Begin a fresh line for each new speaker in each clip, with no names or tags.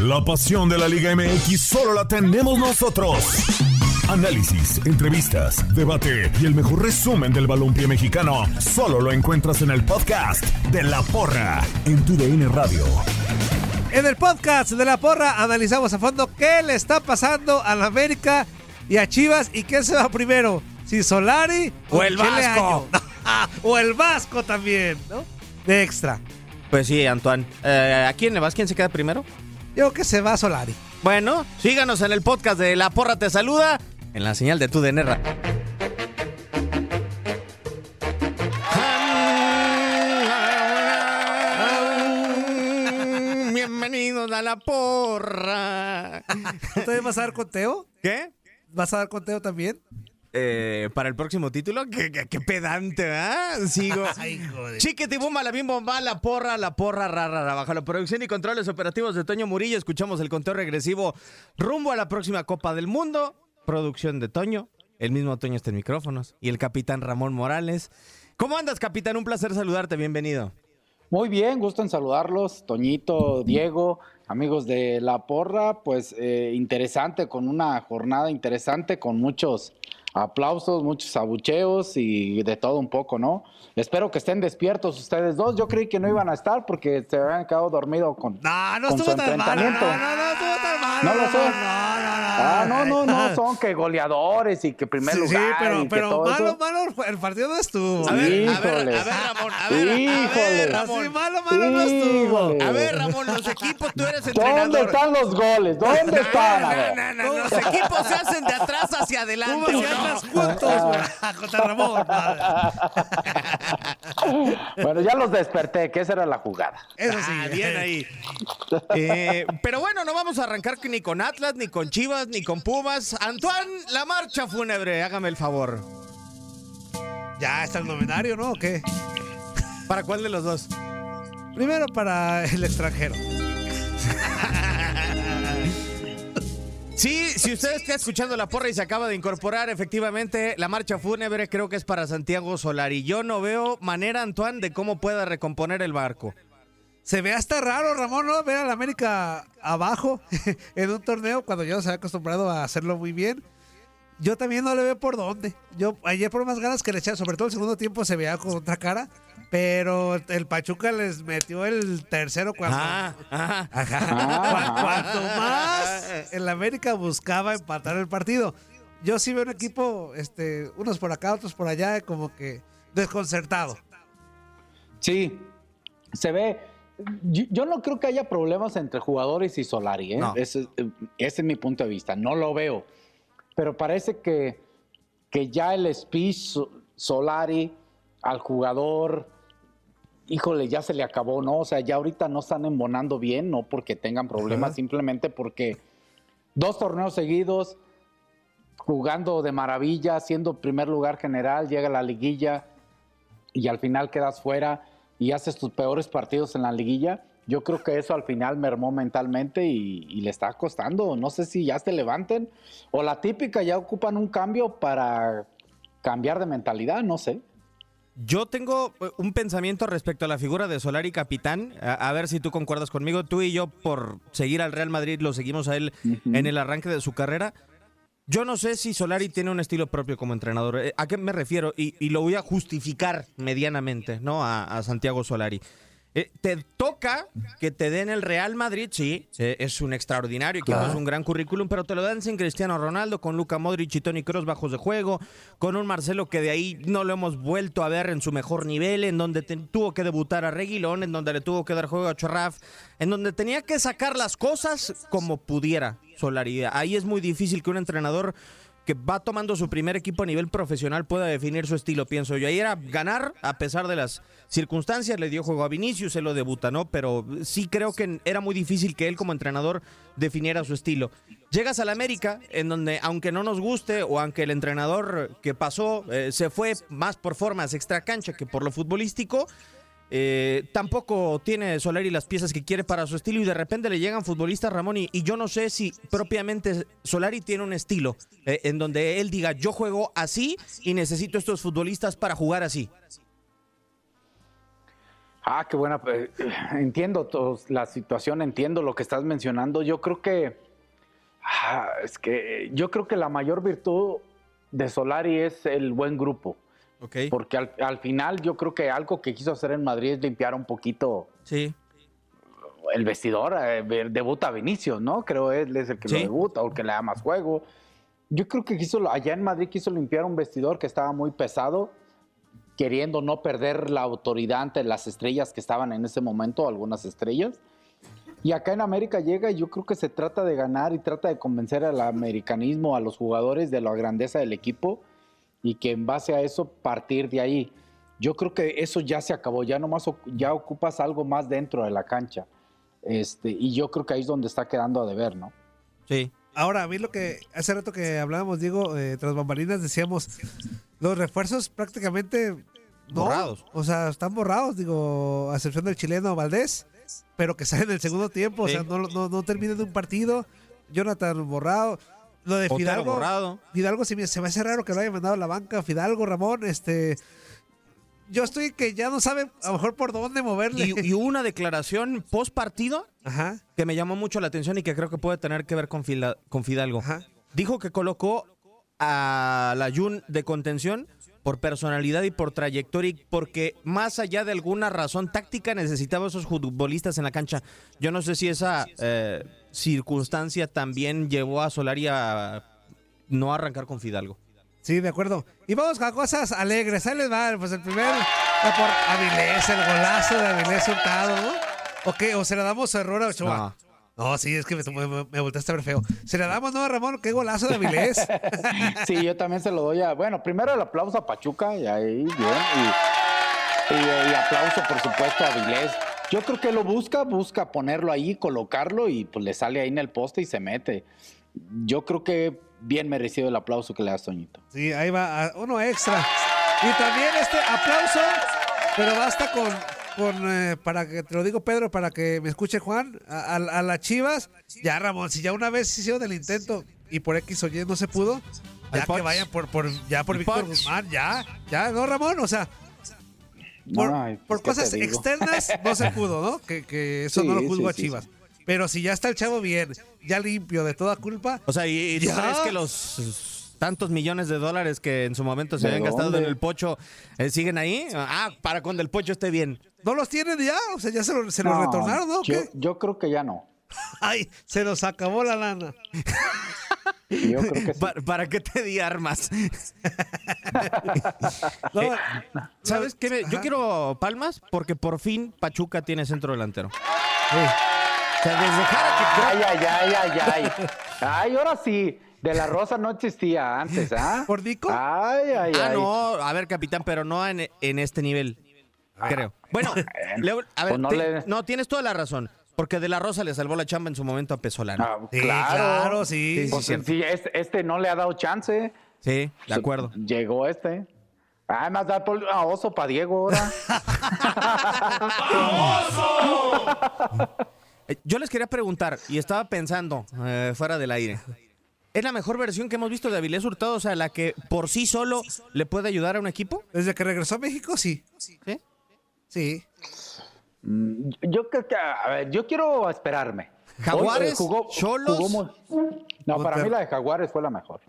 La pasión de la Liga MX solo la tenemos nosotros. Análisis, entrevistas, debate y el mejor resumen del balompié mexicano solo lo encuentras en el podcast de La Porra en tu DN Radio.
En el podcast de La Porra analizamos a fondo qué le está pasando a la América y a Chivas y quién se va primero, si Solari
o, el Vasco.
o el Vasco también, ¿no? De extra.
Pues sí, Antoine. Eh, ¿A quién le vas? ¿Quién se queda primero?
Yo que se va Solari.
Bueno, síganos en el podcast de La Porra Te Saluda en la señal de tu DNR. Bienvenidos a La Porra.
¿Tú te vas a dar conteo?
¿Qué?
¿Vas a dar conteo también?
Eh, para el próximo título. Qué, pedante, ¿ah? Sigo. Ay, joder. Chiquitibumba, la bim bomba, la porra, la porra, rara, baja la producción y controles operativos de Toño Murillo. Escuchamos el conteo regresivo rumbo a la próxima Copa del Mundo. Producción de Toño. El mismo Toño está en micrófonos. Y el capitán Ramón Morales. ¿Cómo andas, capitán? Un placer saludarte. Bienvenido.
Muy bien, gusto en saludarlos, Toñito, Diego, amigos de La Porra, pues eh, interesante, con una jornada interesante, con muchos aplausos, muchos abucheos y de todo un poco, ¿no? Espero que estén despiertos ustedes dos. Yo creí que no iban a estar porque se habían quedado dormidos con,
no, no estuvo tan mal, no, no, no, estuvo tan mal.
No lo sé. No, no, no. Ah, no, no, no, son que goleadores y que primer lugar. Sí,
pero, pero malo, malo, el partido no estuvo.
A ver, a ver, a ver, Ramón, a ver, Híjole. a ver, Ramón.
malo, malo no estuvo.
A ver, Ramón, los equipos, tú eres entrenador.
¿Dónde están los goles? ¿Dónde están?
No, no, no, los equipos se hacen de atrás hacia adelante.
Juntos, contra Ramón.
bueno, ya los desperté, que esa era la jugada.
Eso sí, ah, bien ahí. Eh, pero bueno, no vamos a arrancar ni con Atlas, ni con Chivas, ni con Pumas. Antoine, la marcha fúnebre, hágame el favor.
Ya está el novenario, ¿no? ¿O qué?
¿Para cuál de los dos?
Primero para el extranjero.
Sí, si usted está escuchando la porra y se acaba de incorporar, efectivamente, la marcha fúnebre creo que es para Santiago Solari. Yo no veo manera, Antoine, de cómo pueda recomponer el barco.
Se ve hasta raro, Ramón, ¿no? Ver a la América abajo en un torneo cuando yo se había acostumbrado a hacerlo muy bien. Yo también no le veo por dónde. Yo ayer por más ganas que le eché, sobre todo el segundo tiempo se veía con otra cara. Pero el Pachuca les metió el tercero cuando.
Ah,
ajá, ajá. Cuanto más el América buscaba empatar el partido. Yo sí veo un equipo, este, unos por acá, otros por allá, como que desconcertado.
Sí, se ve. Yo, no creo que haya problemas entre jugadores y Solari, ¿eh? ese, es mi punto de vista. No lo veo. Pero parece que, que ya el speech Solari al jugador, híjole, ya se le acabó, ¿no? O sea, ya ahorita no están embonando bien, no porque tengan problemas, simplemente porque dos torneos seguidos, jugando de maravilla, siendo primer lugar general, llega la liguilla y al final quedas fuera y haces tus peores partidos en la liguilla. Yo creo que eso al final mermó mentalmente y, y, le está costando. No sé si ya se levanten o la típica ya ocupan un cambio para cambiar de mentalidad, no sé.
Yo tengo eh, un pensamiento respecto a la figura de Solari capitán, a, ver si tú concuerdas conmigo. Tú y yo, por seguir al Real Madrid, lo seguimos a él en el arranque de su carrera. Yo no sé si Solari tiene un estilo propio como entrenador. Eh, ¿A qué me refiero? Y, lo voy a justificar medianamente, ¿no? a Santiago Solari. Eh, te toca que te den el Real Madrid, sí, es un extraordinario equipo, es un gran currículum, pero te lo dan sin Cristiano Ronaldo, con Luca Modric y Tony Kroos bajos de juego, con un Marcelo que de ahí no lo hemos vuelto a ver en su mejor nivel, en donde tuvo que debutar a Reguilón, en donde le tuvo que dar juego a Chorraf, en donde tenía que sacar las cosas como pudiera Solaridad. Ahí es muy difícil que un entrenador que va tomando su primer equipo a nivel profesional pueda definir su estilo, pienso yo. Ahí era ganar a pesar de las circunstancias, le dio juego a Vinicius, se lo debuta, ¿no? Pero sí creo que era muy difícil que él como entrenador definiera su estilo. Llegas al América, en donde aunque no nos guste o aunque el entrenador que pasó eh, se fue más por formas extra cancha que por lo futbolístico, eh, tampoco tiene Solari las piezas que quiere para su estilo y de repente le llegan futbolistas Ramón y, yo no sé si propiamente Solari tiene un estilo eh, en donde él diga yo juego así y necesito estos futbolistas para jugar así.
Ah, qué buena. Eh, entiendo la situación, entiendo lo que estás mencionando. Yo creo que ah, es que yo creo que la mayor virtud de Solari es el buen grupo. Porque al, final yo creo que algo que quiso hacer en Madrid es limpiar un poquito
sí.
el vestidor. Eh, debuta Vinicius, ¿no? Creo él es el que lo debuta o el que le da más juego. Yo creo que quiso, allá en Madrid quiso limpiar un vestidor que estaba muy pesado, queriendo no perder la autoridad ante las estrellas que estaban en ese momento, algunas estrellas. Y acá en América llega y yo creo que se trata de ganar y trata de convencer al americanismo, a los jugadores de la grandeza del equipo y que en base a eso partir de ahí. Yo creo que eso ya se acabó, ya nomás ya ocupas algo más dentro de la cancha. Este, y yo creo que ahí es donde está quedando a deber, ¿no?
Sí. Ahora, a mí lo que hace rato que hablábamos, Diego, eh, tras bambalinas, decíamos, los refuerzos prácticamente
borrados.
O sea, están borrados, digo, a excepción del chileno Valdés, pero que sale en el segundo tiempo, o sea, no, no, no termina de un partido. Jonathan borrado. Lo de Fidalgo. Fidalgo se me, se me hace raro que lo haya mandado a la banca. Fidalgo, Ramón, este. Yo estoy que ya no sabe a lo mejor por dónde moverle.
Y, hubo una declaración post partido que me llamó mucho la atención y que creo que puede tener que ver con, con Fidalgo. Dijo que colocó a la Jun de contención por personalidad y por trayectoria porque más allá de alguna razón táctica necesitaba esos futbolistas en la cancha. Yo no sé si esa eh, circunstancia también llevó a Solari a no arrancar con Fidalgo.
Sí, de acuerdo. Y vamos a cosas alegres. Ahí les va, pues el primer por Avilés, el golazo de Avilés Hurtado, ¿no? ¿O qué? ¿O se le damos error a Ochoa? No, sí, es que me, me, volteaste a ver feo. Se le damos, ¿no, Ramón? Qué golazo de Avilés.
sí, yo también se lo doy a. Bueno, primero el aplauso a Pachuca, y ahí, bien. Y, y, aplauso, por supuesto, a Avilés. Yo creo que lo busca, busca ponerlo ahí, colocarlo y pues le sale ahí en el poste y se mete. Yo creo que bien merecido el aplauso que le das, Toñito.
Sí, ahí va, uno extra. Y también este aplauso, pero basta con con, eh, para que te lo digo Pedro, para que me escuche Juan, a, las Chivas, ya Ramón, si ya una vez hicieron el intento y por X o Y no se pudo, ya que vayan por, por ya por Víctor Guzmán, ya, ya, no Ramón, o sea, por, cosas externas no se pudo, ¿no? Que, eso no lo juzgo a Chivas. Pero si ya está el chavo bien, ya limpio de toda culpa.
O sea, ¿y, tú crees que los tantos millones de dólares que en su momento se habían gastado en el pocho eh, siguen ahí? Ah, para cuando el pocho esté bien.
¿No los tienen ya? O sea, ya se, los retornaron, ¿no?
Yo, creo que ya no.
Ay, se nos acabó la lana.
Yo creo que sí.
¿Para, qué te di armas? Eh, ¿Sabes qué? Yo quiero palmas porque por fin Pachuca tiene centro delantero.
O sea, desde que... Ay, ay, ay, ay, ay. Ay, ahora sí. De la Rosa no existía antes, ¿ah?
¿Por Dico?
Ay, ay,
ah, no. A ver, capitán, pero no en, en este nivel. Ah. creo. Bueno, a ver, pues no, tienes toda la razón. Porque De La Rosa le salvó la chamba en su momento a Pesolano.
Ah, claro, sí. Pues este, este, no le ha dado chance.
Sí, de acuerdo.
Llegó este. Además, da a oso para Diego ahora.
¡Oso! Eh, yo les quería preguntar, y estaba pensando eh, fuera del aire. ¿Es la mejor versión que hemos visto de Avilés Hurtado? O sea, la que por sí solo le puede ayudar a un equipo.
Desde que regresó a México, sí. ¿Sí? Sí.
Mm, yo creo que, a ver, yo quiero esperarme.
Jaguares, jugó,
no, para mí la de Jaguares fue la mejor.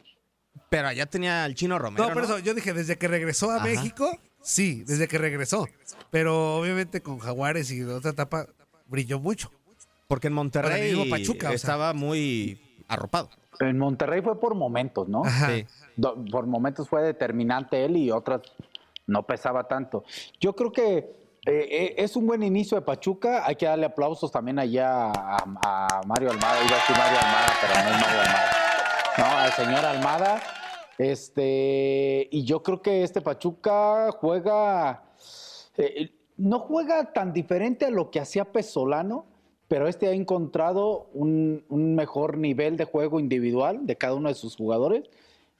Pero allá tenía el chino Romero.
No, por eso yo dije, desde que regresó a México, sí, desde que regresó. Pero obviamente con Jaguares y otra etapa brilló mucho.
Porque en Monterrey Pachuca, estaba muy arropado.
En Monterrey fue por momentos, ¿no? Sí. Por momentos fue determinante él y otras no pesaba tanto. Yo creo que eh, eh, es un buen inicio de Pachuca. Hay que darle aplausos también allá a, Mario Almada. Iba a decir Mario Almada, pero no es Mario Almada. No, al señor Almada. Este, y yo creo que este Pachuca juega, eh, no juega tan diferente a lo que hacía Pesolano, pero este ha encontrado un, mejor nivel de juego individual de cada uno de sus jugadores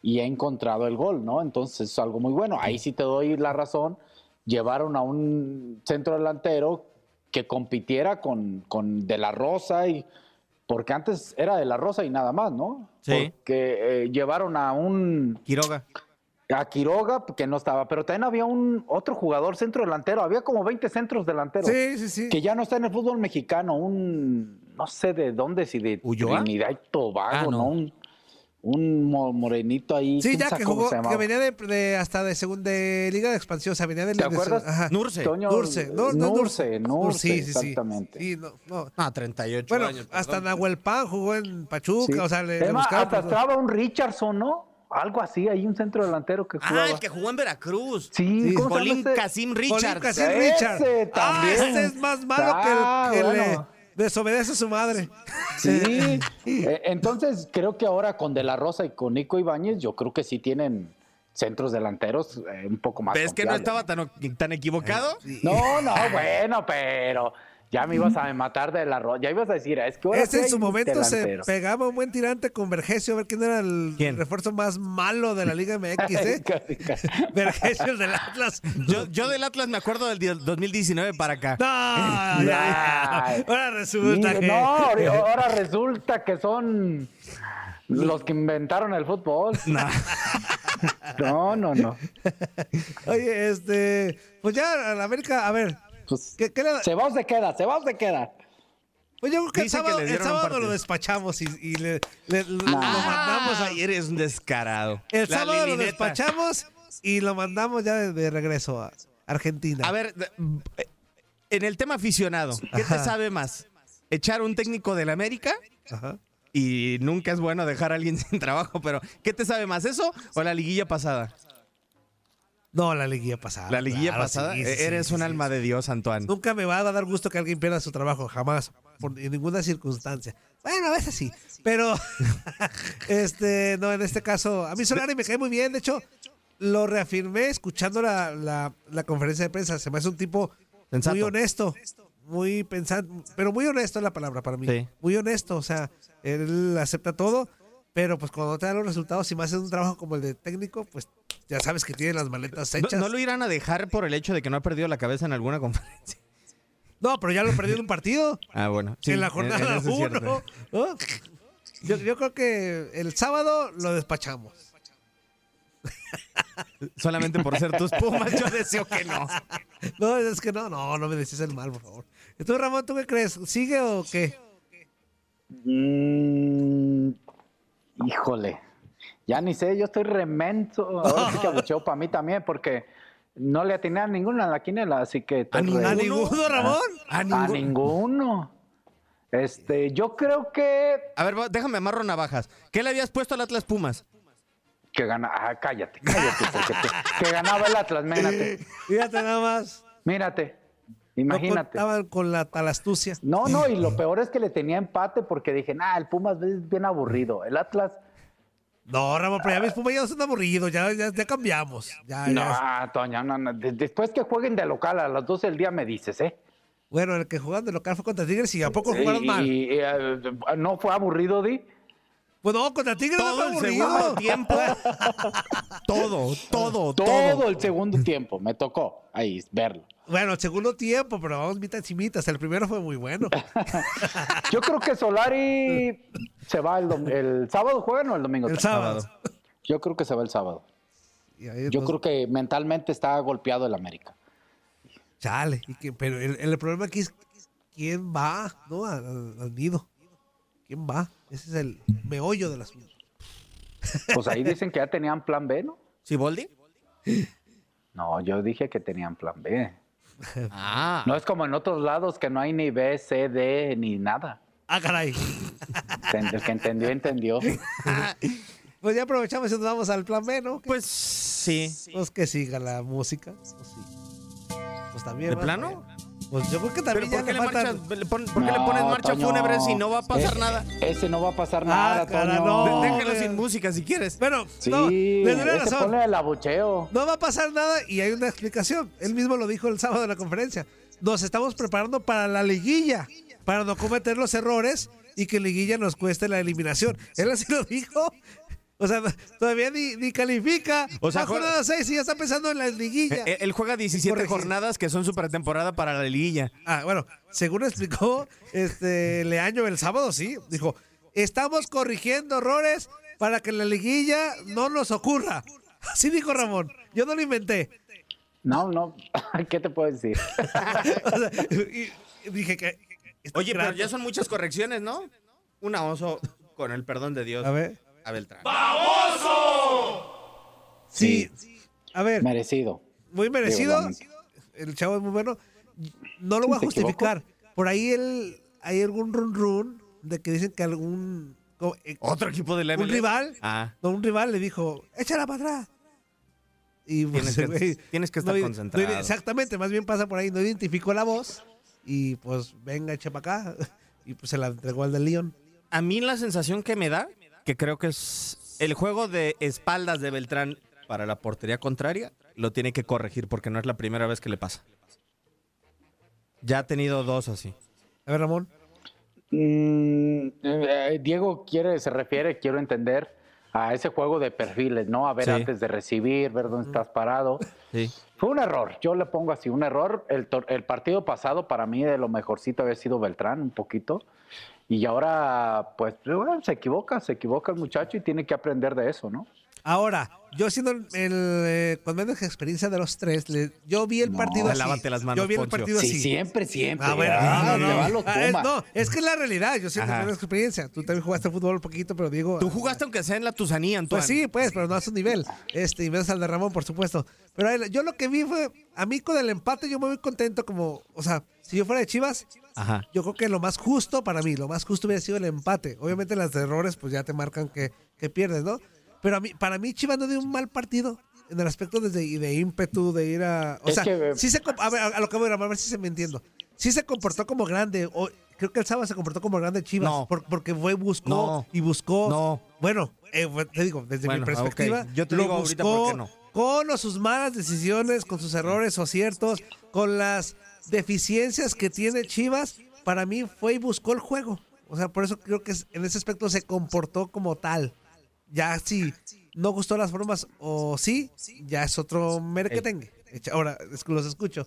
y ha encontrado el gol, ¿no? Entonces es algo muy bueno. Ahí sí te doy la razón. Llevaron a un centro delantero que compitiera con, con De La Rosa y porque antes era de la Rosa y nada más, ¿no?
Sí.
Porque eh, llevaron a un...
Quiroga.
A Quiroga, que no estaba, pero también había un otro jugador centro delantero, había como 20 centros delanteros.
Sí, sí, sí.
Que ya no está en el fútbol mexicano, un... no sé de dónde, si de Trinidad y Tobago, ah, ¿no? Un, un morenito ahí.
Sí, ya que jugó, que venía de, hasta de segunda Liga de Expansión, o sea, venía de
¿Te acuerdas?
Ajá.
Nurse.
Nurse.
No, no, Nurse, Nurse, sí, sí, exactamente.
Sí, no, no.
Ah, 38
bueno,
años.
hasta Nahuel Pan jugó en Pachuca, o sea, le, le
buscaba, Hasta estaba un Richardson, ¿no? Algo así, hay un centro delantero que jugaba.
Ah, el que jugó en Veracruz.
Sí,
sí. Colín Casim. Colín
Casim Richards. Ah, ese es más malo que el ah, le desobedece a su madre.
Sí, eh, entonces creo que ahora con De La Rosa y con Nico Ibáñez, yo creo que sí tienen centros delanteros eh, un poco más.
¿Ves que no estaba tan, tan equivocado?
No, no, bueno, pero ya me ibas a matar de la Ya ibas a decir, es que
Ese en su momento se pegaba un buen tirante con Vergesio, a ver quién era el refuerzo más malo de la Liga MX, ¿eh? Vergesio del Atlas.
Yo, yo, del Atlas me acuerdo del 2019 para acá.
No, ahora resulta que.
No, ahora resulta que son los que inventaron el fútbol. No, no, no.
Oye, este, pues ya la América, a ver,
pues, ¿Se va o se queda? ¿Se va o se queda?
Pues yo creo que el sábado, lo despachamos y, le, lo mandamos.
A... eres un descarado.
El sábado lo despachamos y lo mandamos ya de, regreso a Argentina.
A ver, en el tema aficionado, ¿qué te sabe más? ¿Echar un técnico del América? Ajá. Y nunca es bueno dejar a alguien sin trabajo, pero ¿qué te sabe más, eso o la liguilla pasada?
No, la liguilla pasada.
La liguilla pasada. Eres un alma de Dios, Antoine.
Nunca me va a dar gusto que alguien pierda su trabajo, jamás, por, en ninguna circunstancia. Bueno, a veces sí, pero este, no, en este caso, a mí Solari me cae muy bien. De hecho, lo reafirmé escuchando la, la, conferencia de prensa. Se me hace un tipo muy honesto, muy pensante, pero muy honesto es la palabra para mí. Muy honesto, o sea, él acepta todo, pero pues cuando te dan los resultados, si me haces un trabajo como el de técnico, pues ya sabes que tienen las maletas hechas.
¿No, lo irán a dejar por el hecho de que no ha perdido la cabeza en alguna conferencia?
No, pero ya lo perdió en un partido.
Ah, bueno.
en la jornada 1. Yo, yo creo que el sábado lo despachamos.
Solamente por ser tus pumas, yo deseo que no.
No, es que no, no, no me decís el mal, por favor. Entonces, Ramón, ¿tú qué crees? ¿Sigue o qué?
Mm, híjole. Ya ni sé, yo estoy remenso. Ahora sí que abucheo para mí también, porque no le atiné a ninguno en la quinela, así que.
¿A, ninguno, Ramón?
¿A ninguno? Este, yo creo que.
A ver, déjame amarro navajas. ¿Qué le habías puesto al Atlas Pumas?
Que gana. Ah, cállate, cállate, porque que ganaba el Atlas, mírate.
Fíjate nada más.
Mírate. Imagínate.
No con la talastucia.
No, no, y lo peor es que le tenía empate porque dije, nah, el Pumas es bien aburrido. El Atlas
no, Ramón, pero ya mis Pumas ya son aburridos, ya, ya, cambiamos. Ya,
no, Toño, no, no. Después que jueguen de local a las 12 del día me dices, ¿eh?
Bueno, el que jugaron de local fue contra Tigres y a poco jugaron mal.
Y, eh, ¿No fue aburrido, Di?
Pues no, contra Tigres todo no fue aburrido.
El tiempo. todo, todo, todo.
Todo el segundo tiempo. Me tocó ahí verlo.
Bueno, el segundo tiempo, pero vamos mitad y mitad. El primero fue muy bueno.
Yo creo que Solari se va el, el sábado, ¿juegan o el domingo?
El sábado.
Yo creo que se va el sábado. Yo creo que mentalmente está golpeado el América.
Chale, pero el, problema aquí es quién va ¿no? al, nido. ¿Quién va? Ese es el meollo del asunto.
Pues ahí dicen que ya tenían plan B, ¿no?
¿Sí, Boldi?
No, yo dije que tenían plan B.
Ah.
No es como en otros lados que no hay ni B, C, D, ni nada.
Ah, caray.
El que entendió, entendió.
pues ya aprovechamos y nos vamos al plan B, ¿no?
Pues sí.
Pues que siga la música. Pues, sí. pues también.
¿De plano?
Pues yo creo que también
¿Pero por qué, le,
faltan...
marchas, le, pon, ¿por qué le pones marcha fúnebre si no va a pasar nada?
Ese no va a pasar
Ah,
nada,
cara,
Toño.
no.
Déjalo sin música si quieres.
Bueno,
Sí,
no, la
ese
razón.
pone el abucheo.
No va a pasar nada y hay una explicación. Él mismo lo dijo el sábado en la conferencia. Nos estamos preparando para la liguilla, para no cometer los errores y que liguilla nos cueste la eliminación. Él así lo dijo. O sea, todavía ni, ni califica.
O sea,
jornada 6 y ya está pensando en la liguilla.
Eh, Él juega 17
Corregir.
jornadas que son su pretemporada para la liguilla.
Ah, bueno, según explicó este Leaño el sábado, sí. Dijo, estamos corrigiendo errores para que la liguilla no nos ocurra. Así dijo Ramón. Yo no lo inventé.
No, no. ¿Qué te puedo decir?
O sea, y- y dije que...
Oye, pero ya son muchas correcciones, ¿no? Una oso, con el perdón de Dios,
A ver.
A Beltrán.
Sí. A ver,
Merecido.
muy merecido. El chavo es muy bueno. No lo voy a
¿Se
justificar. Por ahí el, hay algún run run de que dicen que algún... eh,
¿Otro equipo de la
un rival,
Ah,
no, un rival le dijo, échala para atrás. Y pues,
Tienes que-
güey,
tienes que estar
no-
concentrado.
no- exactamente, más bien pasa por ahí, no identificó la voz y pues venga, echa para acá. Y pues se la entregó al del León.
a mí la sensación que me da, que creo que es el juego de espaldas de Beltrán para la portería contraria, lo tiene que corregir porque no es la primera vez que le pasa. Ya ha tenido dos así.
A ver, Ramón.
Mm, eh, Diego quiere, se refiere, quiero entender, a ese juego de perfiles, ¿no? A ver
Sí.
antes de recibir, ver dónde estás parado.
Sí.
Fue un error, yo le pongo así, un error. El, el partido pasado para mí de lo mejorcito había sido Beltrán, un poquito. Y ahora, pues, bueno, se equivoca, se equivoca el muchacho y tiene que aprender de eso, ¿no?
Ahora, yo siendo el, el, eh, con menos experiencia de los tres, le- yo vi el
No,
partido así.
lávate las manos,
yo vi el
Poncho.
partido
Sí,
así.
siempre, siempre.
Ah, bueno,
Ah,
no,
te
no.
va, lo
Ah, es, no, es que es la realidad. Yo siento menos experiencia. Tú también jugaste fútbol un poquito, pero digo.
Tú jugaste aunque sea en la Tusanía, Antoine.
Pues sí, pues, pero no a su nivel. Este, y menos al de Ramón, por supuesto. Pero yo lo que vi fue, a mí con el empate yo me voy contento como, o sea, si yo fuera de Chivas,
Ajá.
yo creo que lo más justo para mí, lo más justo hubiera sido el empate. Obviamente las errores pues ya te marcan que, que pierdes, ¿no? Pero a mí, para mí Chivas no dio un mal partido en el aspecto desde, de ímpetu, de ir a... O
Es
sea,
que, eh,
sí se... A ver, a lo que voy a ver si se me entiendo. Sí se comportó como grande. O, creo que el sábado se comportó como grande Chivas.
No.
por- porque fue, buscó
No.
y buscó.
No.
Bueno, eh, te digo, desde
Bueno,
mi perspectiva.
Yo te
lo
digo ahorita
buscó
por qué no.
con o sus malas decisiones, con sus errores o aciertos, con las deficiencias que tiene Chivas, para mí fue y buscó el juego. O sea, por eso creo que en ese aspecto se comportó como tal. Ya si no gustó las formas o sí, ya es otro merequetengue. Echa- Ahora, los escucho.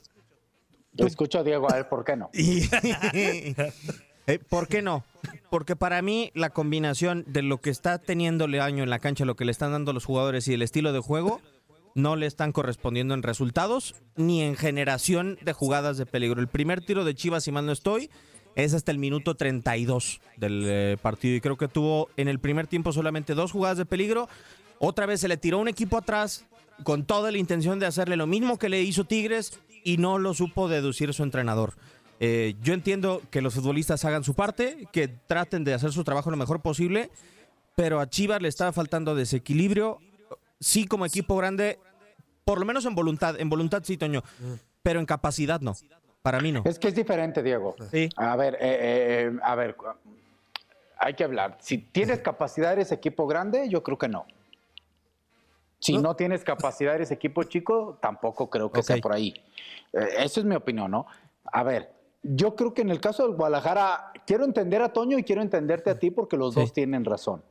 Lo escucho a Diego, a ver, ¿por qué no?
Eh, ¿Por qué no? Porque para mí la combinación de lo que está teniendo Leaño en la cancha, lo que le están dando los jugadores y el estilo de juego, no le están correspondiendo en resultados ni en generación de jugadas de peligro. El primer tiro de Chivas, si mal no estoy, es hasta el minuto 32 del eh, partido y creo que tuvo en el primer tiempo solamente dos jugadas de peligro. Otra vez se le tiró un equipo atrás con toda la intención de hacerle lo mismo que le hizo Tigres y no lo supo deducir su entrenador. Eh, yo entiendo que los futbolistas hagan su parte, que traten de hacer su trabajo lo mejor posible, pero a Chivas le está faltando desequilibrio. Sí, como equipo grande, por lo menos en voluntad, en voluntad sí, Toño, pero en capacidad no. Para mí no.
Es que es diferente, Diego.
Sí.
A ver, eh, eh, a ver, hay que hablar. Si tienes capacidad, eres equipo grande, yo creo que no. Si no, tienes capacidad, eres equipo chico, tampoco creo que sea por ahí. Eh, eso es mi opinión, ¿no? A ver, yo creo que en el caso del Guadalajara, quiero entender a Toño y quiero entenderte a ti porque los
Sí.
dos tienen razón.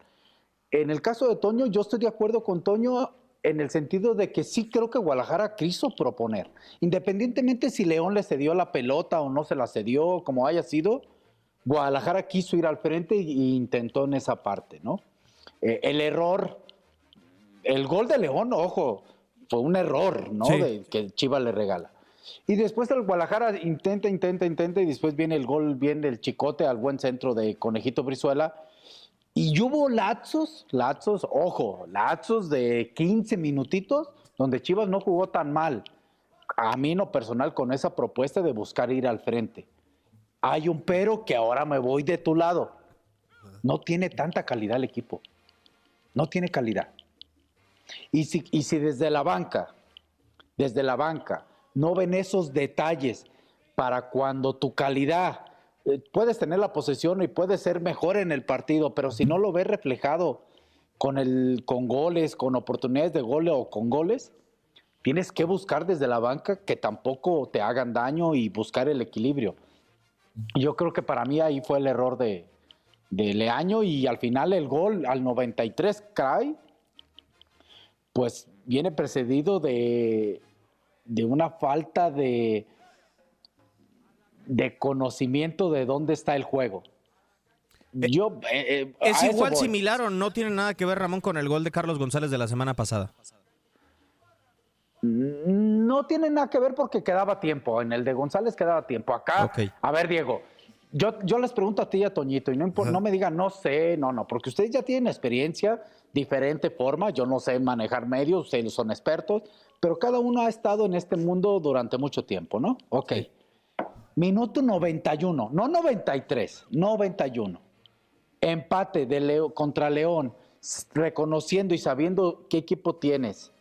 En el caso de Toño, yo estoy de acuerdo con Toño en el sentido de que sí creo que Guadalajara quiso proponer. Independientemente si León le cedió la pelota o no se la cedió, como haya sido, Guadalajara quiso ir al frente e intentó en esa parte, ¿no? Eh, el error, el gol de León, ojo, fue un error, ¿no?
Sí.
De, que Chivas le regala. Y después el Guadalajara intenta, intenta, intenta, y después viene el gol, viene el chicote al buen centro de Conejito Brizuela. Y hubo lazos, lazos, ojo, lazos de 15 minutitos donde Chivas no jugó tan mal. A mí en lo personal con esa propuesta de buscar ir al frente. Hay un pero que ahora me voy de tu lado. No tiene tanta calidad el equipo. No tiene calidad. Y si, y si desde la banca, desde la banca, no ven esos detalles para cuando tu calidad, eh, puedes tener la posesión y puedes ser mejor en el partido, pero si no lo ves reflejado con, el, con goles, con oportunidades de gol o con goles, tienes que buscar desde la banca que tampoco te hagan daño y buscar el equilibrio. Yo creo que para mí ahí fue el error de, Leaño y al final el gol al 93 cae, pues viene precedido de, de una falta de, de conocimiento de dónde está el juego.
Eh, Yo, eh, eh, ¿Es igual similar o no tiene nada que ver, Ramón, con el gol de Carlos González de la semana pasada?
No tiene nada que ver porque quedaba tiempo. En el de González quedaba tiempo. Acá, a ver, Diego, yo, yo les pregunto a ti y a Toñito, y no, no me digan, no sé, no, no, porque ustedes ya tienen experiencia, diferente forma, yo no sé manejar medios, ustedes son expertos, pero cada uno ha estado en este mundo durante mucho tiempo, ¿no? Ok. Minuto 91, no 93, 91. Empate de Leo, contra León, reconociendo y sabiendo qué equipo tienes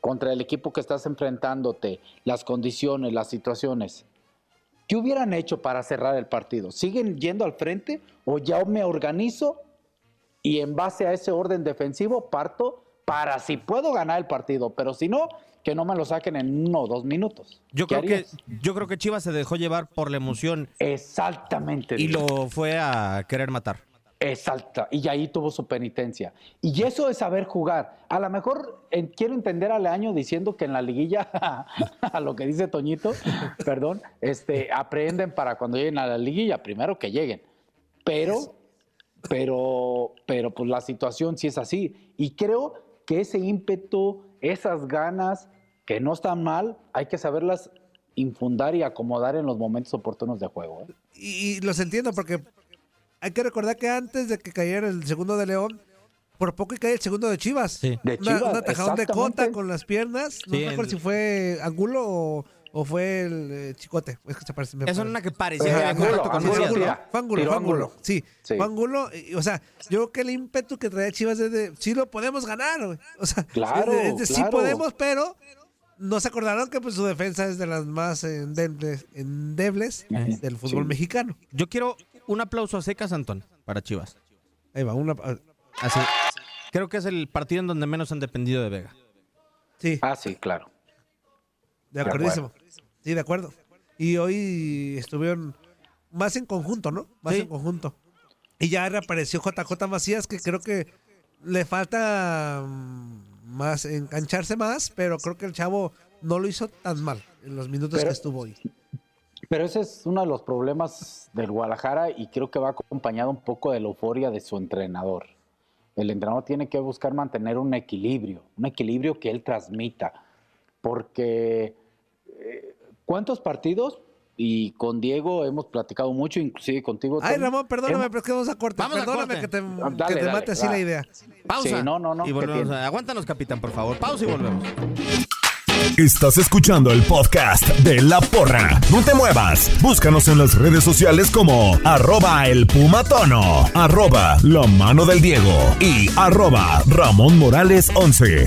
contra el equipo que estás enfrentándote, las condiciones, las situaciones ¿Qué hubieran hecho para cerrar el partido? ¿Siguen yendo al frente o ya me organizo y en base a ese orden defensivo parto para si puedo ganar el partido? Pero si no, que no me lo saquen en uno o dos minutos.
Yo creo que yo creo que Chivas se dejó llevar por la emoción.
Exactamente.
Y lo fue a querer matar.
Exacto, y ahí tuvo su penitencia. Y eso es saber jugar. A lo mejor quiero entender a Leaño diciendo que en la liguilla, a lo que dice Toñito, perdón, este, aprenden para cuando lleguen a la liguilla, primero que lleguen. Pero, pero, pero pues la situación sí es así. Y creo que ese ímpetu, esas ganas, que no están mal, hay que saberlas infundar y acomodar en los momentos oportunos de juego.
¿eh? Y, y los entiendo porque hay que recordar que antes de que cayera el segundo de León, por poco y cae el segundo de Chivas.
De Chivas,
un atajadón de cota con las piernas. No me acuerdo si fue Angulo o, fue el eh, Chicote. Es que se parece.
Es una que parecía. Angulo,
Angulo, fue Angulo, fue Angulo. Sí, fue Angulo. O sea, yo creo que el ímpetu que trae Chivas es de, sí lo podemos ganar. O sea,
claro,
es de, sí podemos, pero no se acordaron que pues su defensa es de las más endebles, endebles del fútbol mexicano.
Yo quiero un aplauso a secas, Antón, para Chivas.
Ahí va, una.
Así. Creo que es el partido en donde menos han dependido de Vega.
Sí.
Ah, sí, claro.
De acuerdo. Sí, de acuerdo. Y hoy estuvieron más en conjunto, ¿no? Más en conjunto. Y ya reapareció JJ Macías, que creo que le falta mm, más engancharse más, pero creo que el chavo no lo hizo tan mal en los minutos que estuvo hoy.
Pero ese es uno de los problemas del Guadalajara y creo que va acompañado un poco de la euforia de su entrenador. El entrenador tiene que buscar mantener un equilibrio, un equilibrio que él transmita. Porque, eh, ¿cuántos partidos? Y con Diego hemos platicado mucho, inclusive contigo.
Ay, Ramón, perdóname, pero es que vamos a cortar. Perdóname que te, que te mate así la idea.
Pausa.
no, no, no.
Y volvemos. Aguántanos, capitán, por favor. Pausa y volvemos.
Estás escuchando el podcast de La Porra. No te muevas. Búscanos en las redes sociales como arroba el pumatono, arroba la mano del Diego y arroba Ramón Morales 11.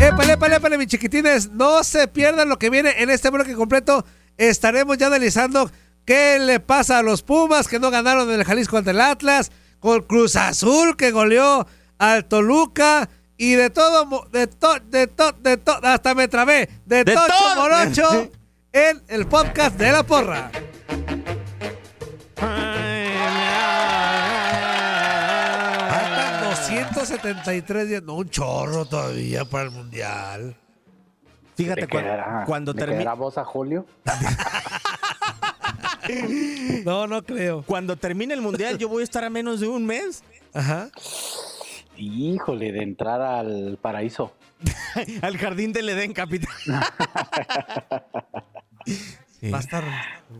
Épale, épale, épale, mis chiquitines. No se pierdan lo que viene en este bloque completo. Estaremos ya analizando qué le pasa a los Pumas que no ganaron en el Jalisco ante el Atlas con Cruz Azul que goleó al Toluca y de todo, de todo, de todo, de todo, hasta me trabé, de, de Tocho Morocho en el podcast de La Porra. 273 días, no un chorro todavía para el Mundial.
Fíjate, cuando termina...
voz a Julio?
No, no creo.
Cuando termine el mundial, yo voy a estar a menos de un mes.
Ajá.
Híjole, de entrar al paraíso.
Al jardín del Edén, capitán.
Va a estar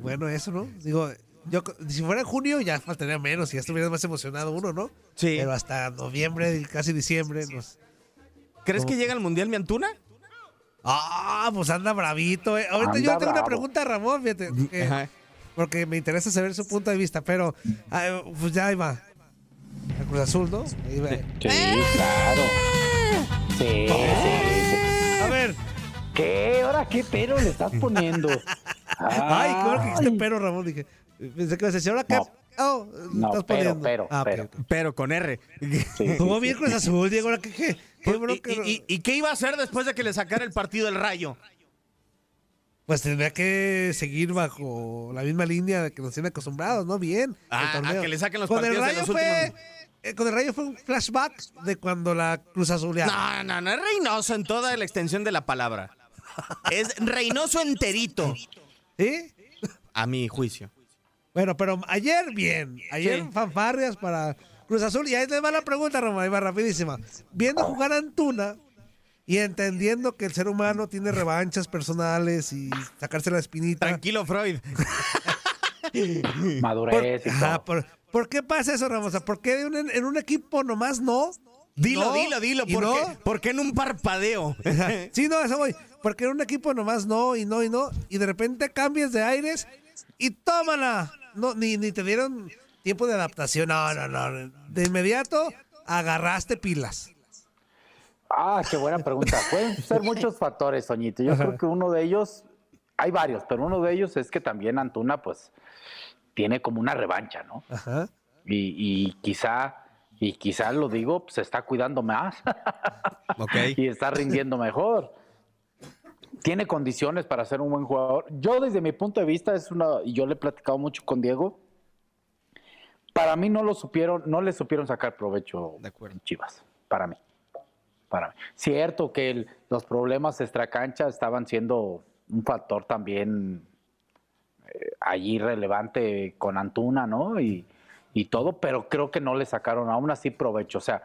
bueno eso, ¿no? Digo, yo, si fuera en junio ya faltaría menos y ya estuviera más emocionado uno, ¿no?
Sí.
Pero hasta noviembre, casi diciembre. Nos...
¿Crees que llega al Mundial mi Antuna?
Ah, pues anda bravito. Eh. Ahorita yo tengo una pregunta a Ramón, fíjate. Que, porque me interesa saber su punto de vista, pero pues ya iba. A Cruz Azul, ¿no?
Sí, claro. Sí, sí, sí.
A ver.
¿Qué? ¿Ahora qué pero le estás poniendo?
Ay, qué bueno que dijiste pero, Ramón. Dije, pensé que me decía, ¿ahora qué?
No.
Oh,
no,
estás
pero,
poniendo.
pero,
ah,
pero.
Okay, okay.
Pero con R.
Sí, sí,
bien
sí.
Cruz Azul, Diego. ¿Ahora qué? qué? ¿Qué bueno
¿Y,
que-
y- y- y qué iba a hacer después de que le sacara el partido el rayo?
Pues tendría que seguir bajo la misma línea de que nos tiene acostumbrados, ¿no? Bien.
Ah,
el
a que le saquen los
con el
partidos de
Rayo
los
fue,
últimos-
eh, Con el Rayo fue un flashback de cuando la Cruz Azuleada.
No, no, no es Reynoso en toda la extensión de la palabra. Es Reynoso enterito,
¿Sí?
a mi juicio.
Bueno, pero ayer bien. Ayer
Sí.
fanfarrias para Cruz Azul. Y ahí les va la pregunta, Roma, ahí va rapidísima. Viendo jugar a Antuna y entendiendo que el ser humano tiene revanchas personales y sacarse la espinita.
Tranquilo, Freud.
Madurez y
Ajá,
todo.
por, ¿por qué pasa eso, Ramos? ¿Por qué en, un- en un equipo nomás no?
Dilo,
No,
dilo, dilo. ¿Por,
no.
qué, por qué en un parpadeo?
Sí, no, eso voy. Porque en un equipo nomás no, y no, y no. Y de repente cambias de aires y tómala. No, ni, ni te dieron tiempo de adaptación. No, no, no. De inmediato agarraste pilas.
Ah, qué buena pregunta. Pueden ser muchos factores, Soñito. Yo creo que uno de ellos, hay varios, pero uno de ellos es que también Antuna, pues, tiene como una revancha, ¿no?
Ajá.
Y, y quizá, y quizá lo digo, se está cuidando más y está rindiendo mejor. Tiene condiciones para ser un buen jugador. Yo, desde mi punto de vista, es una, y yo le he platicado mucho con Diego. Para mí no lo supieron, no le supieron sacar provecho
De acuerdo.
Chivas. Para mí. Para mí. Cierto que el- los problemas extracancha estaban siendo un factor también eh, allí relevante con Antuna, ¿no? Y, y todo, pero creo que no le sacaron aún así provecho. O sea,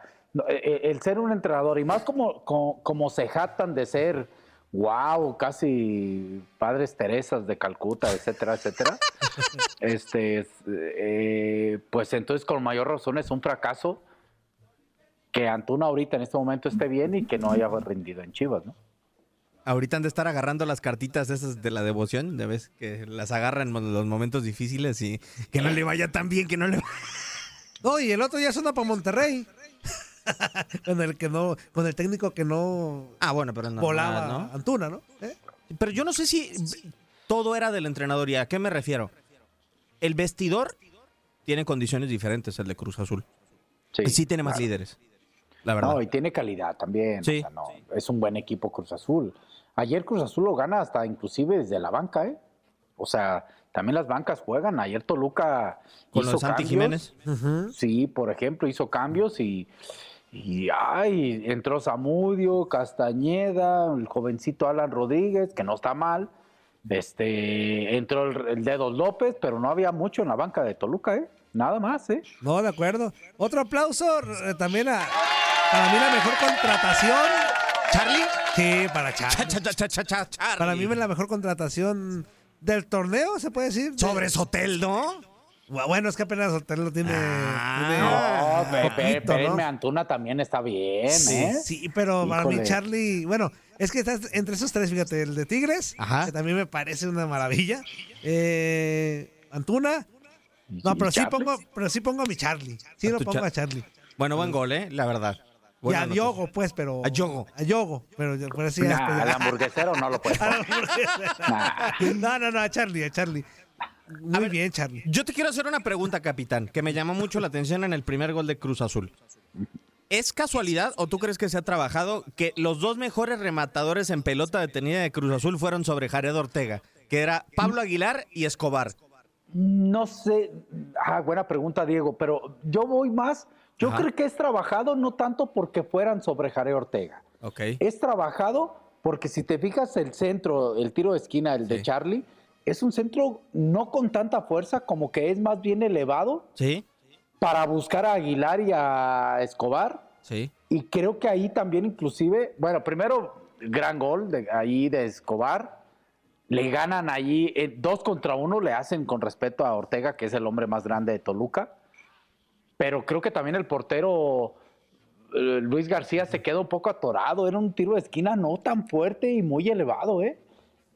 eh, eh, el ser un entrenador, y más como, como, como se jactan de ser, wow, casi padres Teresas de Calcuta, etcétera, etcétera, este, es, eh, pues entonces con mayor razón es un fracaso que Antuna ahorita en este momento esté bien y que no haya rendido en Chivas, ¿no?
Ahorita han de estar agarrando las cartitas esas de la devoción, ya ves que las agarran en los momentos difíciles y que no le vaya tan bien, que no le
No, y el otro ya suena para Monterrey. con el que no, con el técnico que no
Ah, bueno, pero no.
volaba
¿no?
Antuna, ¿no? ¿Eh?
Pero yo no sé si todo era del entrenador y a qué me refiero. El vestidor tiene condiciones diferentes al de Cruz Azul. Y sí tiene más
claro.
líderes, la verdad.
No, y tiene calidad también. o
Sí.
sea, no, es un buen equipo Cruz Azul. Ayer Cruz Azul lo gana hasta inclusive desde la banca, ¿eh? O sea, también las bancas juegan. Ayer Toluca
Con
hizo
los Santi
cambios.
Jiménez.
Sí, por ejemplo, hizo cambios y, y ay, entró Zamudio, Castañeda, el jovencito Alan Rodríguez, que no está mal. Este, entró el, el Dedos López, pero no había mucho en la banca de Toluca, ¿eh? Nada más, ¿eh?
No, de acuerdo. Otro aplauso eh, también a para mí la mejor contratación.
¿Charlie?
Sí, para Charlie.
Cha, cha, cha, cha, cha, cha, Charlie.
Para mí es la mejor contratación del torneo, se puede decir. De-
Sobre Sotel, ¿no?
Bueno, es que apenas Hotel lo tiene.
Ah.
No,
tiene
pe- pe-
poquito, ¿no?
espérenme, Antuna también está bien,
Sí,
¿eh?
sí, pero para mí. Charlie, bueno, es que estás entre esos tres, fíjate, el de Tigres,
Ajá.
que también me parece una maravilla. Eh, Antuna, no,
¿Y
pero sí
Charlie?
pongo, pero sí pongo a mi Charlie. Sí lo pongo a Charlie.
Bueno, buen gol, ¿eh? La verdad.
Y a. Diogo, pues, pero.
A Diogo.
A Diogo, pero eso ya
Nah, al hamburguesero no lo puede.
A la hamburguesa. No, no, no, a Charlie, a Charlie. Muy bien, Charlie.
Yo te quiero hacer una pregunta, capitán, que me llamó mucho la atención en el primer gol de Cruz Azul. ¿Es casualidad o tú crees que se ha trabajado que los dos mejores rematadores en pelota detenida de Cruz Azul fueron sobre Jared Ortega, que era Pablo Aguilar y Escobar?
No sé, ah, buena pregunta, Diego, pero yo voy más. Yo
Ajá.
creo que es trabajado no tanto porque fueran sobre Jare Ortega.
Ok.
Es trabajado porque si te fijas el centro, el tiro de esquina, el de. Charlie, es un centro no con tanta fuerza, como que es más bien elevado
¿Sí?
para buscar a Aguilar y a Escobar.
Sí.
Y creo que ahí también inclusive, bueno, primero, gran gol de ahí de Escobar. Le ganan allí, eh, dos contra uno le hacen con respeto a Ortega, que es el hombre más grande de Toluca. Pero creo que también el portero eh, Luis García se quedó un poco atorado. Era un tiro de esquina no tan fuerte y muy elevado, ¿eh?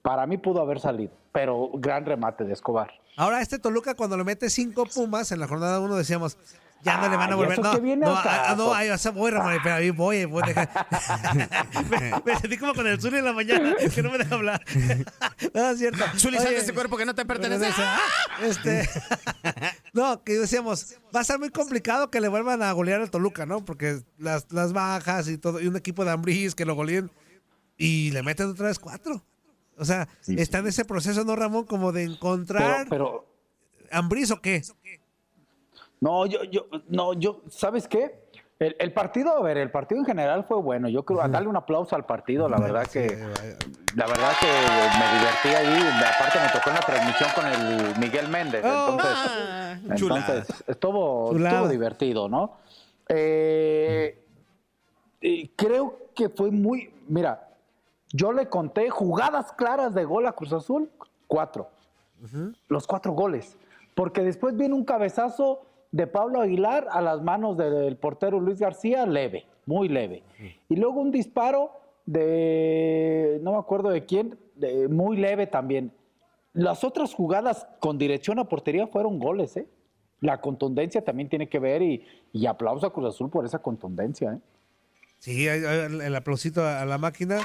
Para mí pudo haber salido, pero gran remate de Escobar.
Ahora, este Toluca, cuando le mete cinco Pumas en la jornada uno, decíamos, ya no le van a volver. No, no, ah, no, ay, o sea, voy, Ramón, pero ahí voy, voy. me, me, sentí como con el Zuli en la mañana, que no me deja hablar. no, es cierto.
Zuli, sal de ese cuerpo que no te pertenece.
¡Ah! Este, no, que decíamos, va a ser muy complicado que le vuelvan a golear al Toluca, ¿no? Porque las, las bajas y todo, y un equipo de Ambris que lo goleen y le meten otra vez cuatro. O sea, está en ese proceso, ¿no, Ramón? Como de encontrar.
Pero.
¿Ambris o qué?
No, yo, yo, no, yo, ¿sabes qué? El, partido, a ver, el partido en general fue bueno. Yo creo, darle un aplauso al partido, la verdad que, la verdad que me divertí ahí. Aparte me tocó en la transmisión con el Miguel Méndez. Oh, entonces, ah, entonces estuvo, estuvo, divertido, ¿no? Eh, creo que fue muy, mira, yo le conté jugadas claras de gol a Cruz Azul, cuatro. Los cuatro goles. Porque después viene un cabezazo de Pablo Aguilar a las manos del portero Luis García, leve, muy leve. Y luego un disparo de, no me acuerdo de quién, de, muy leve también. Las otras jugadas con dirección a portería fueron goles, ¿eh? La contundencia también tiene que ver y, y aplauso a Cruz Azul por esa contundencia, ¿eh?
Sí, el aplausito a la máquina.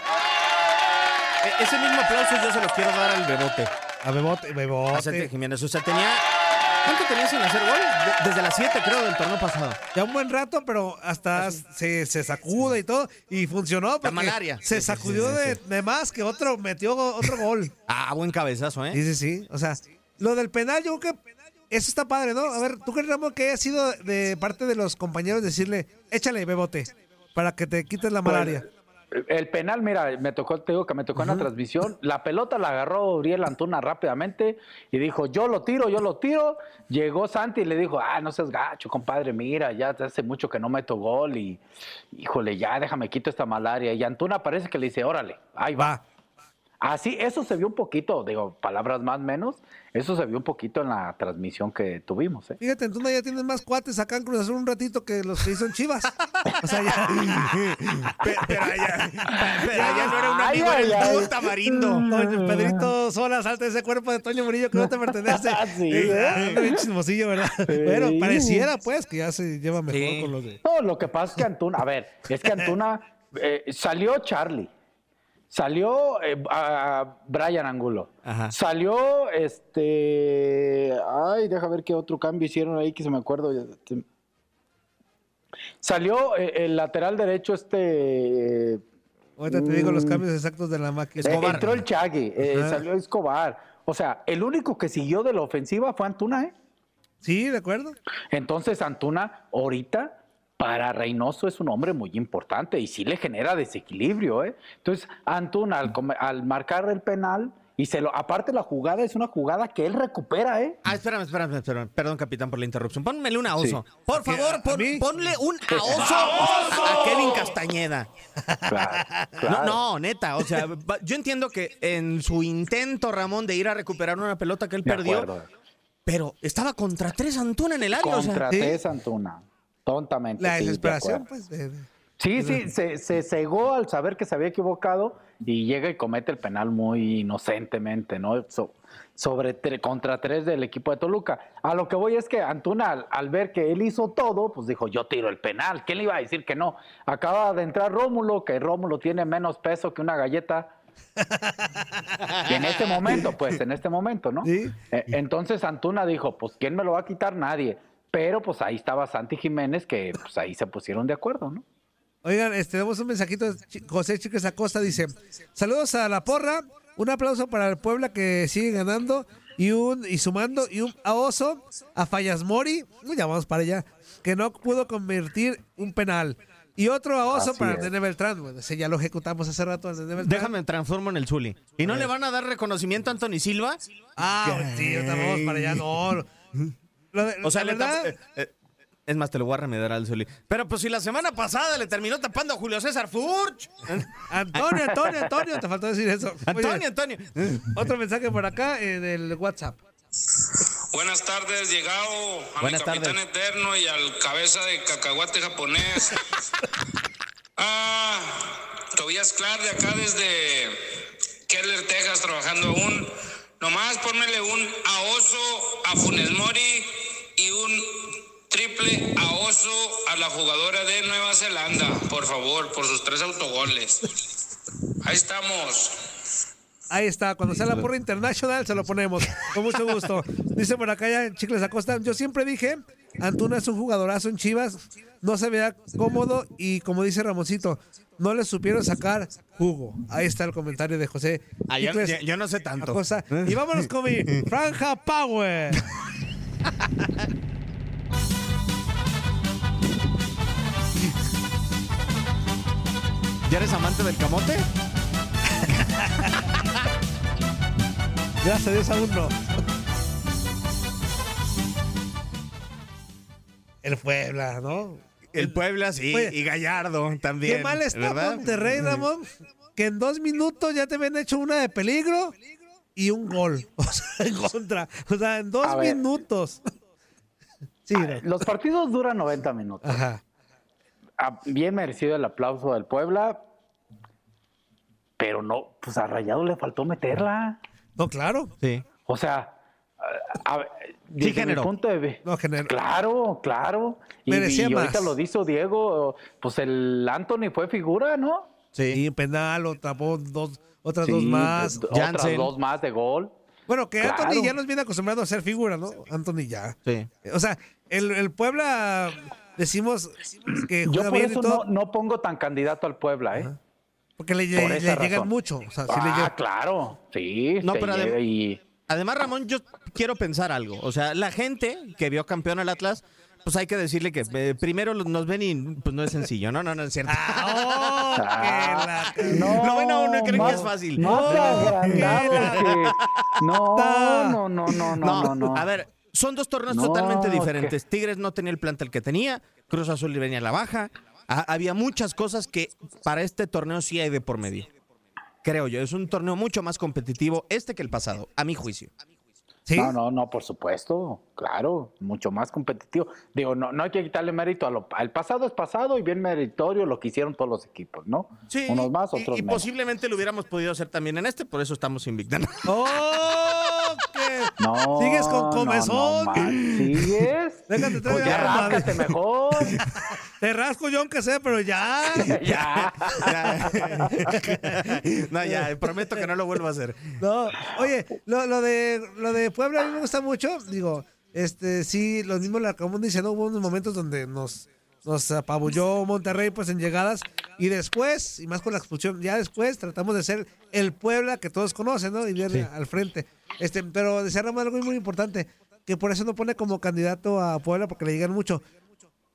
E-, ese mismo aplauso yo se lo quiero dar al Bebote.
A Bebote, Bebote.
A Jiménez. O sea, tenía. ¿Cuánto tenía sin hacer gol? desde las 7, creo, del torneo pasado.
Ya un buen rato, pero hasta se, se sacude y todo. Y funcionó.
La malaria.
Se sacudió de, más que otro, metió otro gol.
ah, buen cabezazo, ¿eh?
Sí, sí, sí. O sea, lo del penal, yo creo que eso está padre, ¿no? A ver, ¿tú crees, Ramón, que haya sido de parte de los compañeros decirle, échale, bebote, para que te quites la malaria?
El penal, mira, me tocó, te digo que me tocó en la transmisión. La pelota la agarró Uriel Antuna rápidamente y dijo, yo lo tiro, yo lo tiro. Llegó Santi y le dijo, ah, no seas gacho, compadre, mira, ya hace mucho que no meto gol y, híjole, ya déjame quito esta malaria. Y Antuna parece que le dice, órale, ahí va. Así, eso se vio un poquito, digo, palabras más menos, eso se vio un poquito en la transmisión que tuvimos. ¿eh?
Fíjate, tú ya tienes más cuates acá en Cruz Azul un ratito que los que hizo en Chivas. o sea, ya.
pero, allá, pero allá no era un amigo ay, del tamarindo.
Pedrito Sola, salta ese cuerpo de Toño Murillo que no te pertenece.
sí, ¿eh?
chismosillo, ¿verdad? Pero pareciera, pues, que ya se lleva mejor con los de.
No, lo que pasa es que Antuna, a ver, es que Antuna eh, salió Charlie. Salió eh, a Brian Angulo. Salió este. Ay, deja ver qué otro cambio hicieron ahí que se me acuerdo. Salió eh, el lateral derecho, este.
Ahorita te digo los mm, cambios exactos de la máquina.
Escobar. entró el Chagui, eh, salió Escobar. O sea, el único que siguió de la ofensiva fue Antuna, ¿eh?
Sí, de acuerdo.
Entonces, Antuna, ahorita para Reynoso es un hombre muy importante y sí le genera desequilibrio. ¿eh? Entonces, Antuna al, marcar el penal, y se lo, aparte la jugada es una jugada que él recupera, ¿eh?
Ah, espérame, espérame, espérame. Perdón, capitán, por la interrupción. Pónmele un a oso. Por favor, ponle un a oso a, Kevin Castañeda. No, no, neta. O sea, yo entiendo que en su intento, Ramón, de ir a recuperar una pelota que él perdió. Pero estaba contra tres Antuna en el área.
Contra tres Antuna tontamente.
La desesperación, pues.
Sí, sí, se, cegó al saber que se había equivocado y llega y comete el penal muy inocentemente, ¿no? sobre contra tres del equipo de Toluca. A lo que voy es que Antuna, al, ver que él hizo todo, pues dijo, yo tiro el penal. ¿Quién le iba a decir que no? Acaba de entrar Rómulo, que Rómulo tiene menos peso que una galleta. y en este momento, pues, en este momento, ¿no? ¿Sí? E, entonces Antuna dijo, pues, ¿quién me lo va a quitar? Nadie. Pero pues ahí estaba Santi Jiménez, que pues ahí se pusieron de acuerdo, ¿no?
Oigan, este, damos un mensajito. José Chiques Acosta dice: Saludos a la porra, un aplauso para el Puebla que sigue ganando y un y sumando y un a Oso, a Fallas Mori, ya vamos para allá, que no pudo convertir un penal. Y otro a Oso para el Nene Beltrán. Bueno, ese ya lo ejecutamos hace rato al Beltrán.
Déjame transformo en el Zuli. ¿Y no le van a dar reconocimiento a Anthony Silva?
Ah, sí, vamos para allá. No.
O sea, le, eh, eh, Es más, te lo voy a remediar al Zuli. Pero pues si la semana pasada le terminó tapando a Julio César Furch.
Antonio, Antonio, Antonio, te faltó decir eso.
Antonio, Antonio.
Otro mensaje por acá en el WhatsApp.
Buenas tardes, llegado a mi capitán eterno y al cabeza de cacahuate japonés. ah, Tobias Clark de acá desde Keller, Texas, trabajando aún. Nomás pónmele un a Oso, a Funes Mori y un triple a Oso a la jugadora de Nueva Zelanda, por favor, por sus tres autogoles. Ahí estamos.
Ahí está, cuando sea la porra internacional se lo ponemos, con mucho gusto. Dice por acá ya Chicles Acosta, yo siempre dije, Antuna es un jugadorazo en Chivas, no se vea cómodo y como dice Ramoncito, no le supieron sacar jugo. Ahí está el comentario de José.
Ah, yo, no sé tanto.
Acosta. Y vámonos con mi Franja Power.
¿Ya eres amante del camote?
Gracias a Dios aún no. El Puebla, ¿no?
El Puebla, sí, y Gallardo también.
Qué mal está Monterrey, Ramón, que en dos minutos ya te habían hecho una de peligro y un gol. O sea, en contra. O sea, en dos minutos.
Sí, Los partidos duran 90 minutos. Ajá bien merecido el aplauso del Puebla, pero no, pues a Rayado le faltó meterla.
No, claro.
Sí.
O sea, a, desde mi punto de. No, Claro, claro. Y, y ahorita lo dijo Diego, pues el Anthony fue figura, ¿no?
Sí, penal, o tapó dos, otras dos más.
Otras dos más de gol.
Bueno, que Anthony ya nos viene acostumbrado a ser figura, ¿no? Anthony ya. Sí. O sea, el, el Puebla decimos que
juega Yo por eso no, pongo tan candidato al Puebla, ¿eh?
Porque le, llegan mucho.
ah, claro. Sí. No, pero
además, Ramón, yo quiero pensar algo. O sea, la gente que vio campeón al Atlas, pues hay que decirle que eh, primero nos ven y pues no es sencillo. No, no, no es cierto. Ah, oh, no, Lo ven a uno y creen que es fácil.
No, no, no, no, no, no, no.
A ver, son dos torneos totalmente diferentes. Tigres no tenía el plantel que tenía, Cruz Azul venía a la baja. había muchas cosas que para este torneo sí hay de por medio. Creo yo, es un torneo mucho más competitivo este que el pasado, a mi juicio.
No, no, no, por supuesto, claro, mucho más competitivo. Digo, no, no hay que quitarle mérito a lo, al pasado es pasado y bien meritorio lo que hicieron todos los equipos, ¿no?
Sí. Unos más, otros y, y posiblemente lo hubiéramos podido hacer también en este, por eso estamos invictando.
¡Oh! No, ¿Sigues con comezón? No,
¿Sigues? Déjate pues ya ráscate mejor.
Te rasco yo aunque sea, pero ya.
ya. no, ya, prometo que no lo vuelvo a hacer.
No, oye, lo, lo de lo de Puebla a mí me gusta mucho. Digo, este, sí, los mismos la acabamos diciendo, hubo unos momentos donde nos, nos apabulló Monterrey pues en llegadas y después, y más con la expulsión, ya después tratamos de ser el Puebla que todos conocen, ¿no? Y ver al frente. Este, pero decía Ramón algo muy importante, que por eso no pone como candidato a Puebla porque le llegan mucho.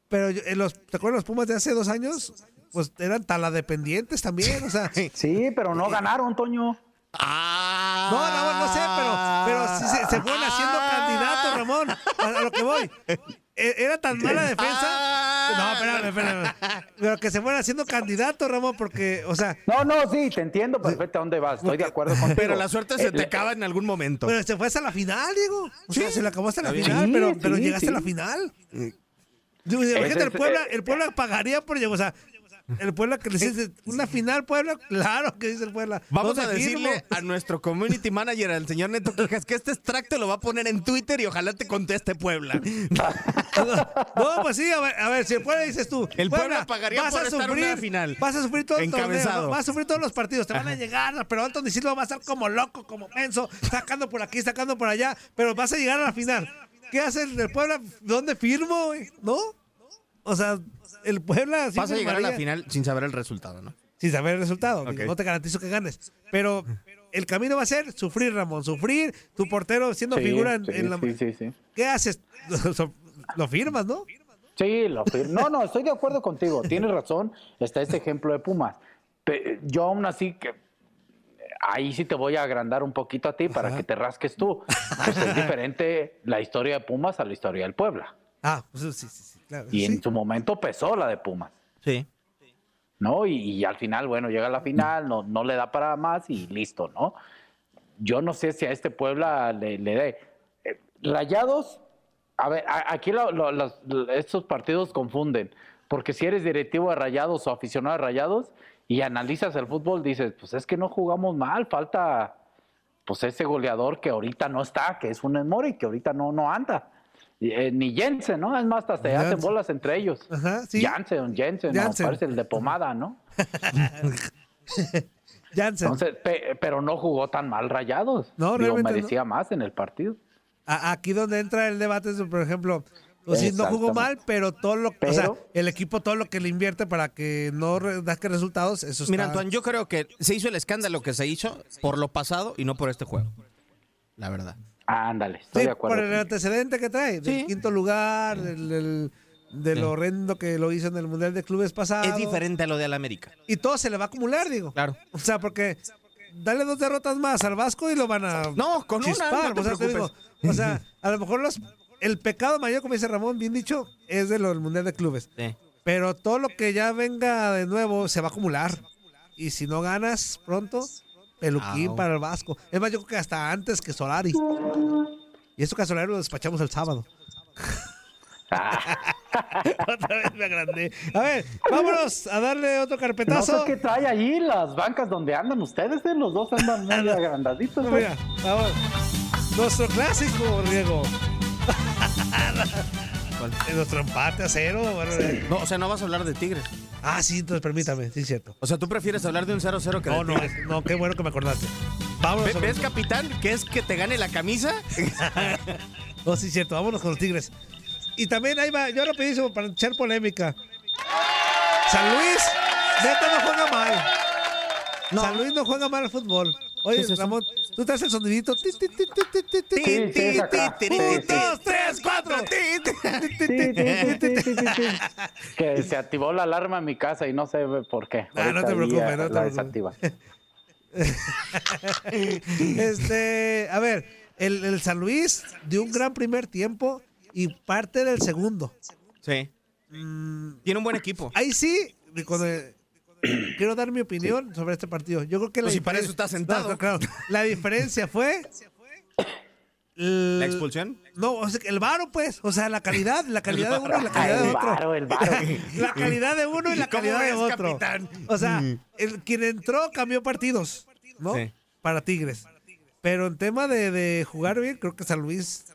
Pero en los, ¿te acuerdas los Pumas de hace dos años? Pues eran taladependientes también, o sea.
Sí, pero no ganaron, Toño.
Ah. No, Ramón, no sé, pero, pero sí, se, fueron haciendo candidatos, Ramón. A, lo que voy. E, era tan mala defensa. No, espérame, espérame. Pero que se fueron haciendo candidatos, Ramón, porque, o sea.
No, no, sí, te entiendo perfectamente a dónde vas. Estoy de acuerdo contigo.
Pero la suerte se te acaba en algún momento.
Pero se fue hasta la final, Diego. O sea, se le acabó hasta la final, pero, pero llegaste a la final. Imagínate, el Puebla, el Puebla pagaría por llegar. O sea, el Puebla que le dice una final, Puebla, claro que dice el Puebla.
Vamos a decirle a nuestro community manager, al señor Neto Quijas, que este extracto lo va a poner en Twitter y ojalá te conteste Puebla.
no, pues sí, a ver, a ver, si el Puebla dices tú,
el Puebla, pagaría
vas
por
a sufrir, una
final.
Vas a sufrir todo el torneo, vas a sufrir todos los partidos, te van a llegar, pero Anthony Silva va a estar como loco, como menso, sacando por aquí, sacando por allá, pero vas a llegar a la final. ¿Qué hace el Puebla? ¿Dónde firmo? ¿No? O sea, el Puebla.
Vas a llegar a la final sin saber el resultado, ¿no?
Sin saber el resultado. No te garantizo que ganes. Pero el camino va a ser sufrir, Ramón. Sufrir, tu portero siendo figura en, la. Sí, sí, ¿Qué haces? lo firmas, ¿no?
Sí, lo firmas. No, no, estoy de acuerdo contigo. Tienes razón. Está este ejemplo de Pumas. yo aún así que ahí sí te voy a agrandar un poquito a ti para que te rasques tú. Pues es diferente la historia de Pumas a la historia del Puebla.
Ah, pues sí, sí, sí, claro.
Y
sí.
en su momento pesó la de Pumas.
Sí.
¿no? Y, y al final, bueno, llega a la final, no, no le da para más y listo, ¿no? Yo no sé si a este Puebla le, le dé. Eh, Rayados, a ver, a- aquí lo- lo- los- estos partidos confunden, porque si eres directivo de Rayados o aficionado de Rayados y analizas el fútbol, dices, pues es que no jugamos mal, falta pues ese goleador que ahorita no está, que es un Mori, que ahorita no, no anda. Eh, ni Jensen, ¿no? Es más, hasta se hacen bolas entre ellos.
Ajá, sí.
Jansen, Jensen, no, parece el de pomada, ¿no?
Jansen.
Entonces, pe- pero no jugó tan mal Rayados.
No,
Digo, merecía más en el partido.
A- aquí donde entra el debate es, por ejemplo, pues sí, no jugó mal, pero todo lo o sea,
Pero-
el equipo todo lo que le invierte para que no da que resultados, eso
Mira,
está-
Antoine, yo creo que se hizo el escándalo que se hizo por lo pasado y no por este juego. La verdad.
Ándale, estoy
Sí,
de acuerdo.
por el antecedente que trae, del
Sí.
quinto lugar, del, del- de lo horrendo que lo hizo en el Mundial de Clubes pasado.
Es diferente a lo de la América.
Y todo se le va a acumular, digo.
Claro.
O sea, porque dale dos derrotas más al Vasco y lo van a
No, con una,
chispar.
no te
o, sea, te digo, o sea, a lo mejor los, el pecado mayor, como dice Ramón, bien dicho, es de lo del Mundial de Clubes.
Sí.
Pero todo lo que ya venga de nuevo se va a acumular. Y si no ganas pronto, peluquín para el Vasco. Es más, yo creo que hasta antes que Solari. Y eso que a Solari lo despachamos el sábado. Otra vez me agrandé. A ver, vámonos a darle otro
No
carpetazo.
sé qué trae allí las bancas donde andan ustedes, ¿eh? Los dos andan medio agrandaditos.
No,
pues.
mira, vamos. Nuestro clásico, Riego. Nuestro empate a cero. bueno, eh.
No, o sea, no vas a hablar de Tigres.
Ah, sí, entonces permítame, sí, es cierto.
O sea, tú prefieres hablar de un 0-0 que de
No, no,
Tigres.
no, qué bueno que me acordaste. Vámonos.
¿Ves, capitán, que es que te gane la camisa?
No, sí, es cierto, vámonos con los Tigres. Y también ahí va, yo rapidísimo para echar polémica. San Luis, neta no juega mal. San Luis no juega mal al fútbol. Oye,
¿Qué es?
Ramón, tú traes el sonidito. Ti, ti, ti, Un, dos, tres, cuatro.
Que se activó la alarma en mi casa y no sé por qué.
Ah, no te preocupes,
eh,
no te preocupes. Este, a ver, el, el San Luis dio un gran primer tiempo y parte del segundo.
Sí. Tiene un buen equipo.
Ahí sí, cuando- quiero dar mi opinión sobre este partido. Yo creo que la
Pues si para eso estás sentado.
No, claro. La diferencia fue
¿La expulsión?
No, o sea, que el varo, pues. O sea, la calidad, la calidad de uno y la calidad de
el
otro.
varo, el varo.
La calidad de uno y la
¿Cómo
calidad de otro.
capitán?
O sea, el, quien entró cambió partidos, ¿no?
Sí.
Para Tigres. Pero en tema de, de jugar bien, creo que San Luis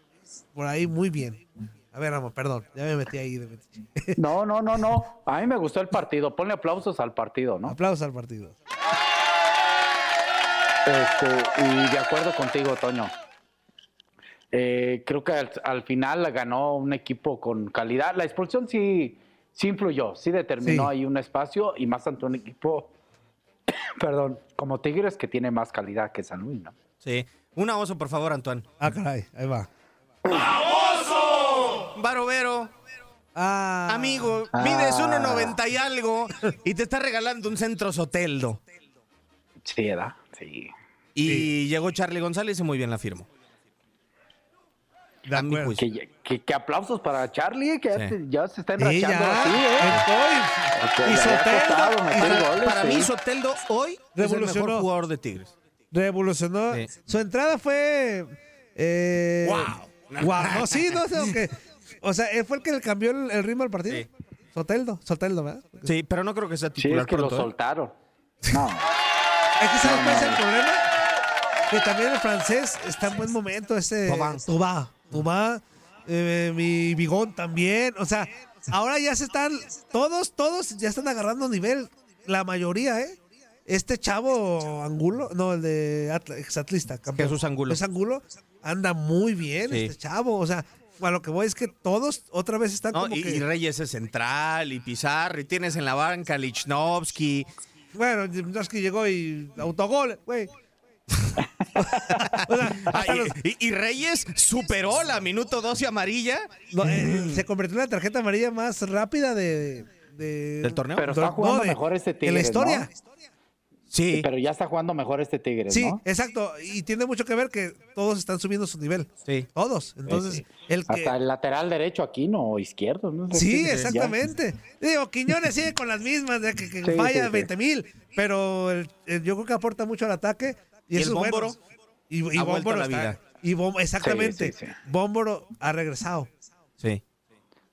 por ahí muy bien. A ver, Ramón, perdón, ya me metí ahí. de.
No, no, no, no. A mí me gustó el partido. Ponle aplausos al partido, ¿no?
Aplausos al partido.
Este, y de acuerdo contigo, Toño. Eh, creo que al, al final ganó un equipo con calidad. La expulsión sí, sí influyó, sí determinó
Sí.
ahí un espacio y más ante un equipo, perdón, como Tigres que tiene más calidad que San Luis, ¿no?
Sí. Una oso, por favor, Antoine.
Ah, caray, ahí va.
Barovero,
Ah,
amigo,
Ah.
mides 1.90 y algo y te está regalando un centro Soteldo.
Sí, ¿verdad? Sí.
Y llegó Charlie González y muy bien la firmó.
Que, que- que aplausos para Charlie, que ya,
Sí.
se- ya se está enrachando
ya,
así, ¿eh?
y, Soteldo,
goles,
Para
sí.
mí, Soteldo hoy es el
Revolucionó.
mejor jugador de Tigres.
revolucionó.
Sí.
Su entrada fue. Eh,
Guau.
guau. No, sí, no sé. aunque- o sea, él fue el que le cambió el, el ritmo al partido.
Sí.
Soteldo, Soteldo, ¿verdad?
Sí, pero no creo que sea
Sí,
titular
es que lo
¿eh?
soltaron. No.
Es que ¿sabes cuál es el problema? Que también el francés está en buen momento, ese. Tubá, Tubá, eh, mi Bigón también, o sea, ahora ya se están, todos, todos ya están agarrando nivel, la mayoría, ¿eh? Este chavo Angulo, no, el de Atla- exatlista, campeón.
Jesús Angulo.
Jesús Angulo anda muy bien,
Sí.
este chavo, o sea, a lo que voy es que todos otra vez están
¿no?
como
Y,
que...
y Reyes es central, y Pizarro, y tienes en la banca Lichnowsky.
Bueno, que llegó y autogol, güey. o sea,
Ah,
los-
y, Reyes superó la minuto 12 amarilla.
No, eh, se convirtió en la tarjeta amarilla más rápida de, de-
¿Del torneo?
Pero está jugando
de-
mejor este
de la
Tigres,
historia.
Sí.
Pero ya está jugando mejor este Tigres,
Sí,
¿no?
exacto. Y tiene mucho que ver que todos están subiendo su nivel.
Sí.
Todos. Entonces, el que.
Hasta el lateral derecho aquí, no, izquierdo, ¿no?
Sí,
Ya.
exactamente. Digo, Quiñones sigue con las mismas, de que, que
Sí,
falla
sí, sí.
20 mil, pero el- el- yo creo que aporta mucho al ataque. Y,
Y
eso
el
es bueno.
Bómboro
Y, y
ha
Bómboro
a la
está-
vida.
Y Bom- exactamente.
Sí, sí, sí.
Bómboro ha regresado.
Sí.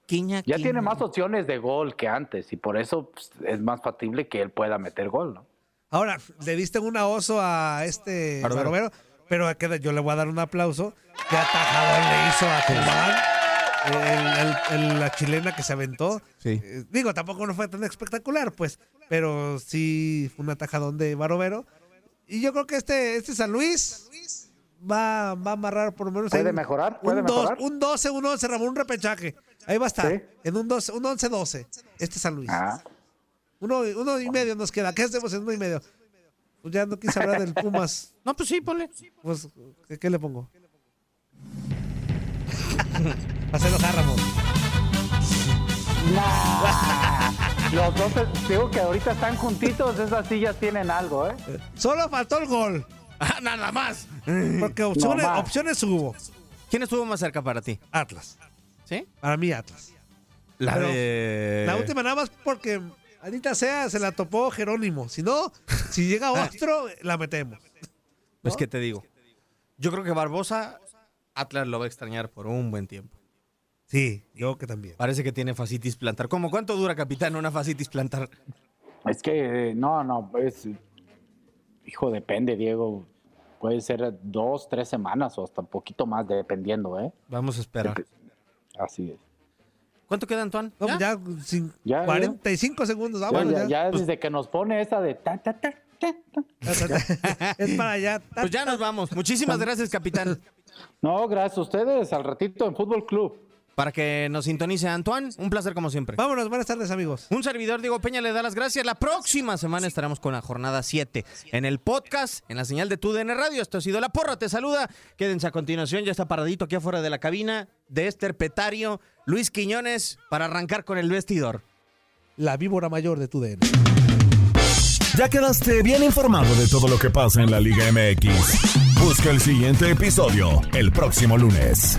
Quiña,
Ya
Quiña.
tiene más opciones de gol que antes y por eso pues, es más factible que él pueda meter gol, ¿no?
Ahora, le diste un oso a este
Barovero.
Barovero, pero yo le voy a dar un aplauso. Qué atajador le hizo a Cubán. El- el- el- la chilena que se aventó.
Sí.
Eh, digo, tampoco no fue tan espectacular, pues, pero sí fue un atajadón de Barovero. Y yo creo que este, este San Luis va, va a amarrar por lo menos. ahí
¿Puede
un-
mejorar? ¿Puede
un, dos-
mejorar?
un 12, un 11, Ramón, un repechaje. Ahí va a estar.
Sí.
En un, 12, un 11-12. Este San Luis.
Ah,
Uno, uno y medio nos queda. ¿Qué hacemos en uno y medio? Pues ya no quise hablar del Pumas.
No, pues sí, ponle.
Pues, ¿qué, qué le pongo? Para enojar, Ramón.
nah. Los dos, digo que ahorita están juntitos, esas sillas tienen algo, ¿eh?
Solo faltó el gol.
Ah, nada más.
Porque opciones,
más.
opciones hubo.
¿Quién estuvo más cerca para ti?
Atlas.
¿Sí?
Para mí, Atlas.
La de...
La última nada más porque ahorita sea se la topó Jerónimo. Si no, si llega otro, la metemos.
Pues que te digo. Yo creo que Barbosa, Atlas lo va a extrañar por un buen tiempo.
Sí, yo que también.
Parece que tiene facitis plantar. ¿Cómo cuánto dura, capitán, una facitis plantar?
Es que, eh, no, no, es. Hijo, depende, Diego. Puede ser dos, tres semanas o hasta un poquito más, dependiendo, ¿eh?
Vamos a esperar.
Así es.
¿Cuánto queda, Antoine?
No,
¿Ya?
ya, sin
Ya, ya.
45 segundos.
Ya,
Vámonos,
ya,
ya.
ya desde que nos pone esa de ta, ta, ta, ta, ta.
es para allá.
Pues ya nos vamos. Muchísimas gracias, capitán.
No, gracias a ustedes. Al ratito en Fútbol Club.
Para que nos sintonice Antoine, un placer como siempre.
Vámonos, buenas tardes, amigos.
Un servidor Diego Peña le da las gracias. La próxima semana estaremos con la jornada 7 en el podcast, en la señal de TUDN Radio. Esto ha sido La Porra, te saluda. Quédense a continuación, ya está paradito aquí afuera de la cabina de Esther Petario, Luis Quiñones, para arrancar con el vestidor.
La víbora mayor de tu DN.
Ya quedaste bien informado de todo lo que pasa en la Liga MX. Busca el siguiente episodio el próximo lunes.